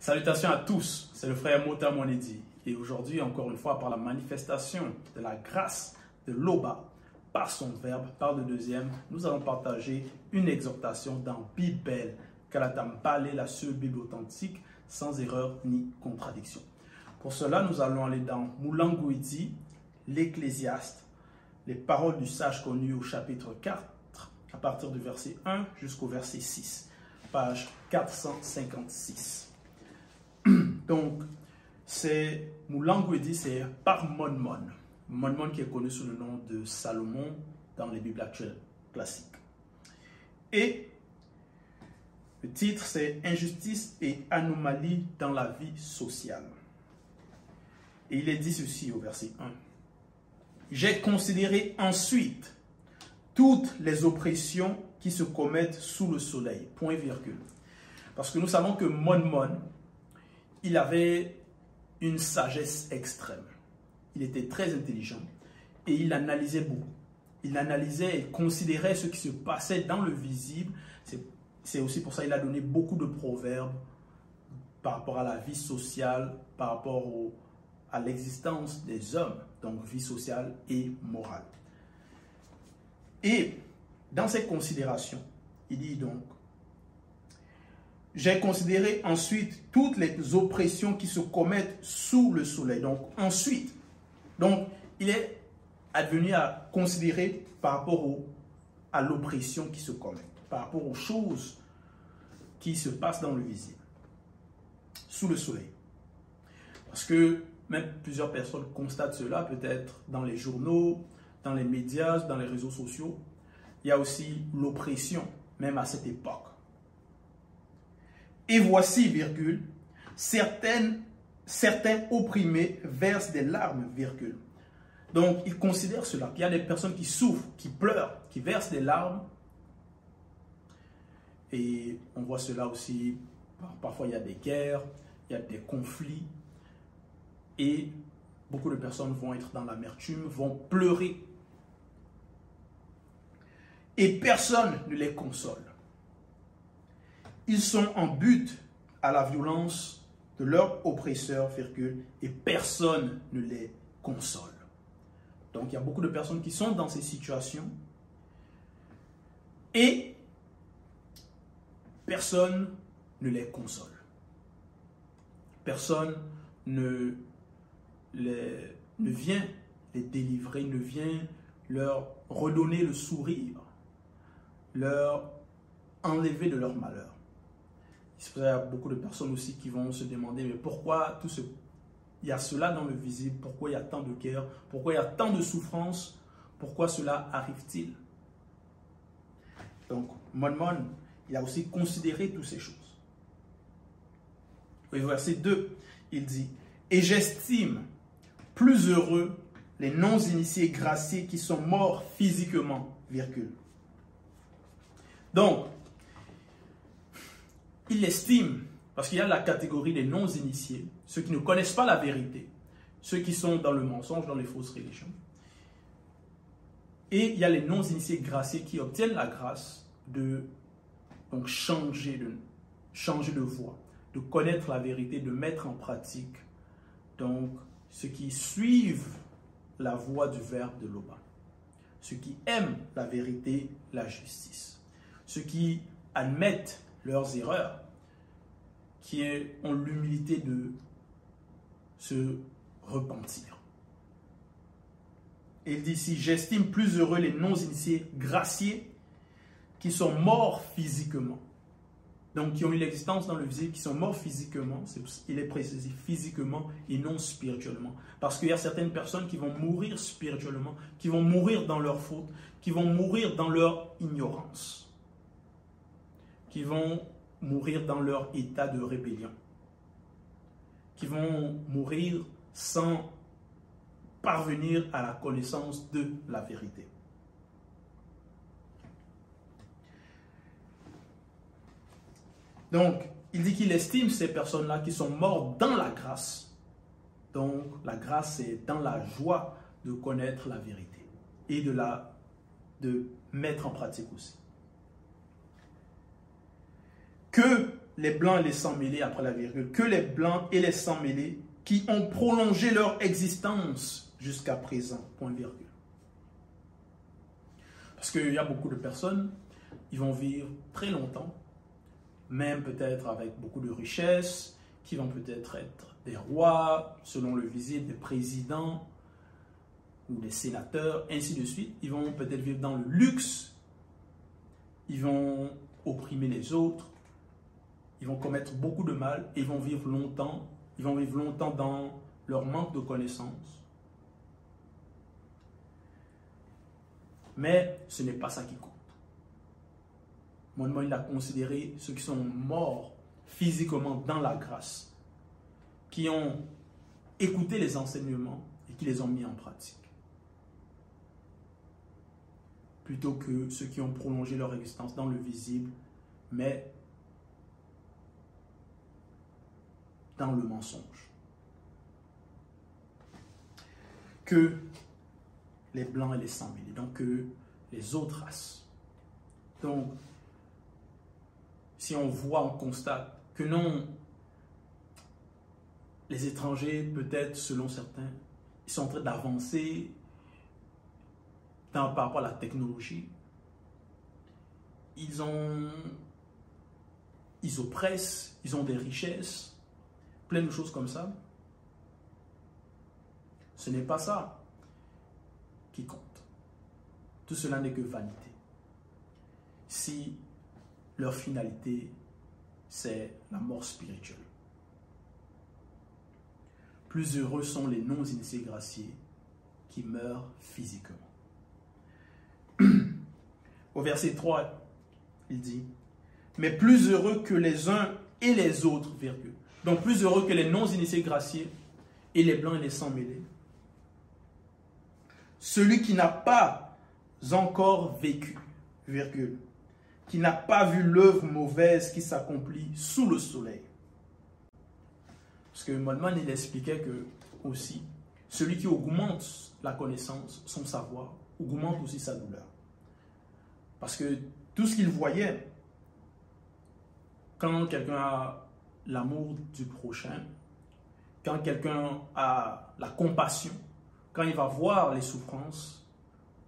Salutations à tous, c'est le frère Mota Monedi. Et aujourd'hui, encore une fois, par la manifestation de la grâce de l'Oba, par son verbe, par le deuxième, nous allons partager une exhortation dans Bible, Kalatambale, la seule Bible authentique, sans erreur ni contradiction. Pour cela, nous allons aller dans Moulangouidi, l'Ecclésiaste, les paroles du sage connu au chapitre 4, à partir du verset 1 jusqu'au verset 6, page 456. Donc, c'est Moulangouidi, c'est par Monmon. Monmon qui est connu sous le nom de Salomon dans les Bibles actuelles classiques. Et le titre, c'est Injustice et anomalie dans la vie sociale. Et il est dit ceci au verset 1. J'ai considéré ensuite toutes les oppressions qui se commettent sous le soleil. Point virgule. Parce que nous savons que Monmon, il avait une sagesse extrême. Il était très intelligent et il analysait beaucoup. Il analysait et considérait ce qui se passait dans le visible. C'est aussi pour ça qu'il a donné beaucoup de proverbes par rapport à la vie sociale, par rapport à l'existence des hommes, donc vie sociale et morale. Et dans ces considérations, il dit donc, j'ai considéré ensuite toutes les oppressions qui se commettent sous le soleil. Donc ensuite, il est advenu à considérer par rapport à l'oppression qui se commet, par rapport aux choses qui se passent dans le visible, sous le soleil. Parce que même plusieurs personnes constatent cela, peut-être dans les journaux, dans les médias, dans les réseaux sociaux. Il y a aussi l'oppression, même à cette époque. Et voici, virgule, certains opprimés versent des larmes, virgule. Donc, il considère cela, qu'il y a des personnes qui souffrent, qui pleurent, qui versent des larmes. Et on voit cela aussi, parfois il y a des guerres, il y a des conflits. Et beaucoup de personnes vont être dans l'amertume, vont pleurer. Et personne ne les console. Ils sont en but à la violence de leur oppresseur, et personne ne les console. Donc il y a beaucoup de personnes qui sont dans ces situations et personne ne les console. Personne ne, ne vient les délivrer, ne vient leur redonner le sourire, leur enlever de leur malheur. Il y a beaucoup de personnes aussi qui vont se demander, mais pourquoi tout ce... il y a cela dans le visible? Pourquoi il y a tant de guerre Pourquoi il y a tant de souffrance? Pourquoi cela arrive-t-il? Donc, Monmon, il a aussi considéré toutes ces choses. Oui, verset 2, il dit Et j'estime plus heureux les non-initiés graciés qui sont morts physiquement, virgule. Donc, il estime, parce qu'il y a la catégorie des non-initiés, ceux qui ne connaissent pas la vérité, ceux qui sont dans le mensonge, dans les fausses religions. Et il y a les non-initiés graciés qui obtiennent la grâce de donc, changer, de, changer de voie, de connaître la vérité, de mettre en pratique donc ceux qui suivent la voie du verbe de l'Oba, ceux qui aiment la vérité, la justice, ceux qui admettent leurs erreurs, qui ont l'humilité de se repentir. Il dit ici, j'estime plus heureux les non-initiés graciés qui sont morts physiquement. Donc, qui ont eu l'existence dans le visible, qui sont morts physiquement, il est précisé physiquement et non spirituellement. Parce qu'il y a certaines personnes qui vont mourir spirituellement, qui vont mourir dans leur faute, qui vont mourir dans leur ignorance qui vont mourir dans leur état de rébellion, qui vont mourir sans parvenir à la connaissance de la vérité. Donc, il dit qu'il estime ces personnes-là qui sont mortes dans la grâce. Donc, la grâce, c'est dans la joie de connaître la vérité et de la de mettre en pratique aussi que les blancs et les sans mêlés après la virgule, que les blancs et les sans mêlés qui ont prolongé leur existence jusqu'à présent, point virgule. Parce qu'il y a beaucoup de personnes, ils vont vivre très longtemps, même peut-être avec beaucoup de richesses, qui vont peut-être être des rois, selon le visible, des présidents ou des sénateurs, ainsi de suite. Ils vont peut-être vivre dans le luxe, ils vont opprimer les autres, ils vont commettre beaucoup de mal et ils vont vivre longtemps. Ils vont vivre longtemps dans leur manque de connaissances. Mais ce n'est pas ça qui compte. Mon il a considéré ceux qui sont morts physiquement dans la grâce, qui ont écouté les enseignements et qui les ont mis en pratique. Plutôt que ceux qui ont prolongé leur existence dans le visible, mais dans le mensonge. Que les blancs et les sans donc que les autres races. Donc, si on voit, on constate que non, les étrangers, peut-être selon certains, ils sont en train d'avancer par rapport à la technologie. Ils ont, ils oppressent, ils ont des richesses, plein de choses comme ça. Ce n'est pas ça qui compte. Tout cela n'est que vanité. Si leur finalité, c'est la mort spirituelle. Plus heureux sont les non-initiés graciés qui meurent physiquement. Au verset 3, il dit, mais plus heureux que les uns et les autres, virgule. Donc plus heureux que les non-initiés graciés et les blancs et les sans mêlés. Celui qui n'a pas encore vécu, virgule, qui n'a pas vu l'œuvre mauvaise qui s'accomplit sous le soleil. Parce que Molman, il expliquait que aussi, celui qui augmente la connaissance, son savoir, augmente aussi sa douleur. Parce que tout ce qu'il voyait, quand quelqu'un a l'amour du prochain, quand quelqu'un a la compassion, quand il va voir les souffrances,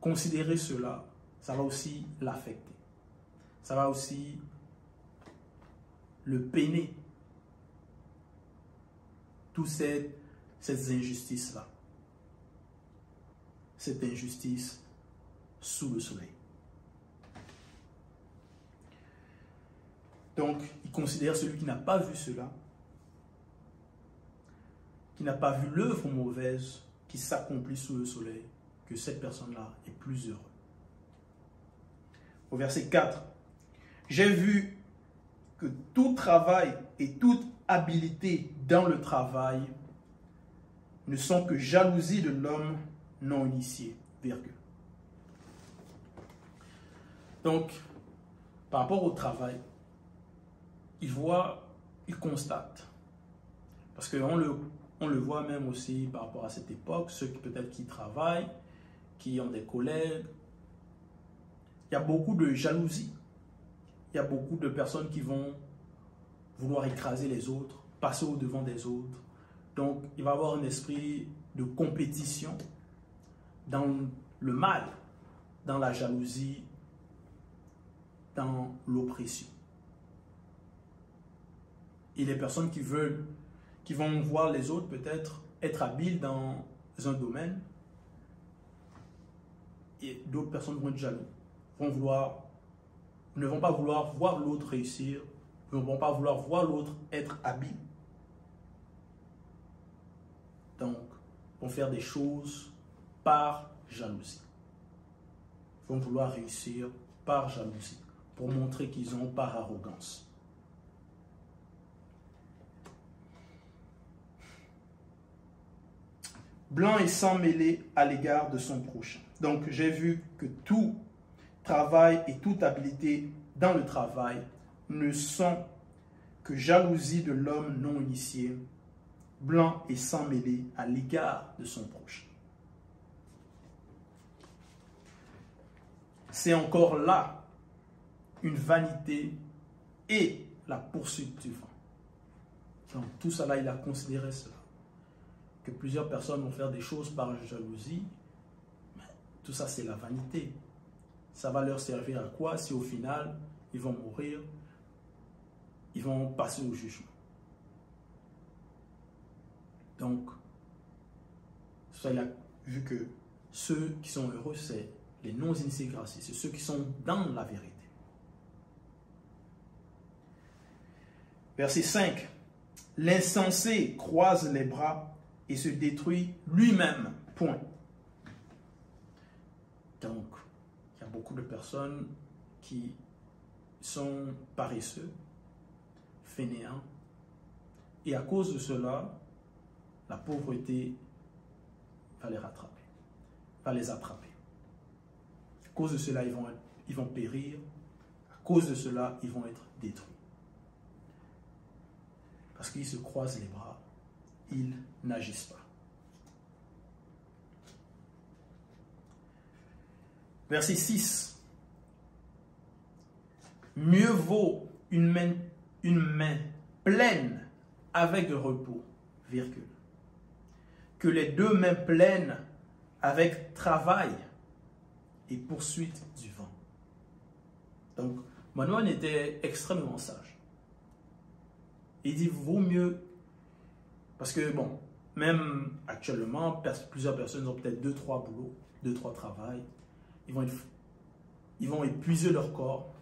considérer cela, ça va aussi l'affecter. Ça va aussi le peiner. Toutes ces, ces injustices-là. Cette injustice sous le soleil. Donc, considère celui qui n'a pas vu cela, qui n'a pas vu l'œuvre mauvaise qui s'accomplit sous le soleil, que cette personne-là est plus heureuse. Au verset 4, j'ai vu que tout travail et toute habilité dans le travail ne sont que jalousie de l'homme non initié. Virgule. Donc, par rapport au travail, il voit, il constate. Parce qu'on le, on le voit même aussi par rapport à cette époque, ceux qui peut-être qui travaillent, qui ont des collègues. Il y a beaucoup de jalousie. Il y a beaucoup de personnes qui vont vouloir écraser les autres, passer au devant des autres. Donc, il va avoir un esprit de compétition dans le mal, dans la jalousie, dans l'oppression et les personnes qui veulent, qui vont voir les autres peut-être être habiles dans un domaine, et d'autres personnes vont être jaloux, vont vouloir, ne vont pas vouloir voir l'autre réussir, ne vont pas vouloir voir l'autre être habile. Donc, vont faire des choses par jalousie. Vont vouloir réussir par jalousie, pour montrer qu'ils ont par arrogance. Blanc et sans mêlé à l'égard de son prochain. Donc j'ai vu que tout travail et toute habileté dans le travail ne sont que jalousie de l'homme non initié, blanc et sans mêlé à l'égard de son prochain. C'est encore là une vanité et la poursuite du vent. Donc tout cela, il a considéré cela. Que plusieurs personnes vont faire des choses par jalousie, mais tout ça c'est la vanité. Ça va leur servir à quoi si au final ils vont mourir, ils vont passer au jugement? Donc, ça, vu que ceux qui sont heureux, c'est les non-initiés c'est ceux qui sont dans la vérité. Verset 5. L'insensé croise les bras et se détruit lui-même. Point. Donc, il y a beaucoup de personnes qui sont paresseux, fainéants, et à cause de cela, la pauvreté va les rattraper, va les attraper. À cause de cela, ils vont, ils vont périr. À cause de cela, ils vont être détruits. Parce qu'ils se croisent les bras, ils n'agissent pas. Verset 6. Mieux vaut une main, pleine avec repos, virgule, que les deux mains pleines avec travail et poursuite du vent. Donc, Manuel était extrêmement sage. Il dit, vaut mieux, parce que bon, même actuellement, plusieurs personnes ont peut-être deux, trois boulots, deux, trois travails. Ils vont, ils vont épuiser leur corps.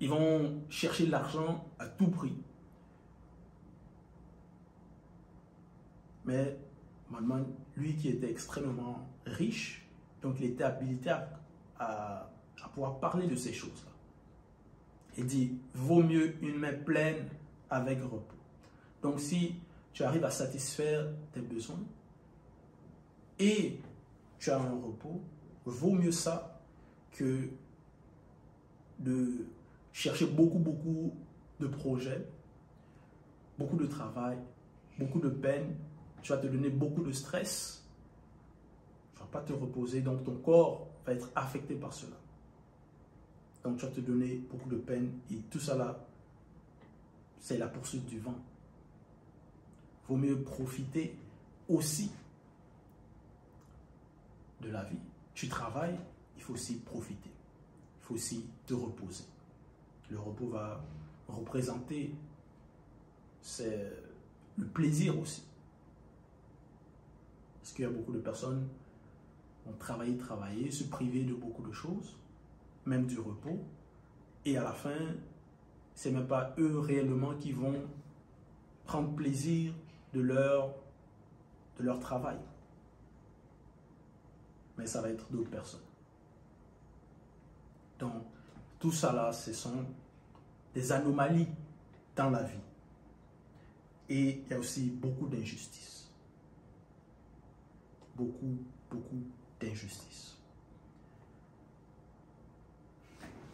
Ils vont chercher l'argent à tout prix. Mais lui qui était extrêmement riche, donc il était habilité à, pouvoir parler de ces choses-là. Il dit, vaut mieux une main pleine avec repos. Donc si tu arrives à satisfaire tes besoins et tu as un repos, vaut mieux ça que de chercher beaucoup, beaucoup de projets, beaucoup de travail, beaucoup de peine tu vas te donner beaucoup de stress. Tu ne vas pas te reposer, donc ton corps va être affecté par cela. Donc tu vas te donner beaucoup de peine et tout cela, c'est la poursuite du vent. Vaut mieux profiter aussi de la vie. Tu travailles, il faut aussi profiter. Il faut aussi te reposer. Le repos va représenter le plaisir aussi. Parce qu'il y a beaucoup de personnes qui ont travaillé, travaillé, se priver de beaucoup de choses, même du repos. Et à la fin, ce n'est même pas eux réellement qui vont prendre plaisir de leur, de leur travail. Mais ça va être d'autres personnes. Donc, tout ça là, ce sont des anomalies dans la vie. Et il y a aussi beaucoup d'injustices beaucoup, beaucoup d'injustice.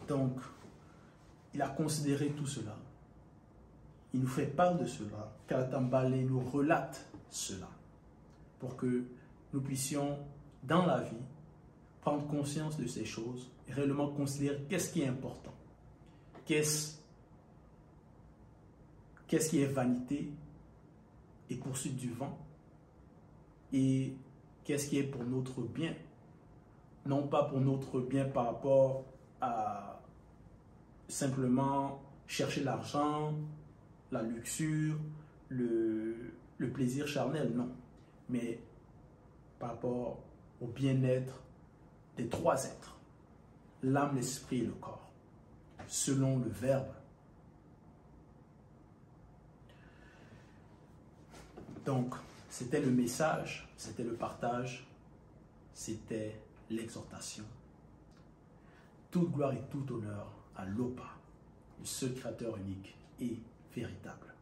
Donc, il a considéré tout cela. Il nous fait part de cela. Kalatambale nous relate cela pour que nous puissions, dans la vie, prendre conscience de ces choses et réellement considérer qu'est-ce qui est important, qu'est-ce qui est vanité et poursuite du vent et qu'est-ce qui est pour notre bien. Non pas pour notre bien par rapport à simplement chercher l'argent, la luxure, le, plaisir charnel, non. Mais par rapport au bien-être des trois êtres, l'âme, l'esprit et le corps, selon le Verbe. Donc, c'était le message, c'était le partage, c'était l'exhortation. Toute gloire et tout honneur à l'OPA, le seul créateur unique et véritable.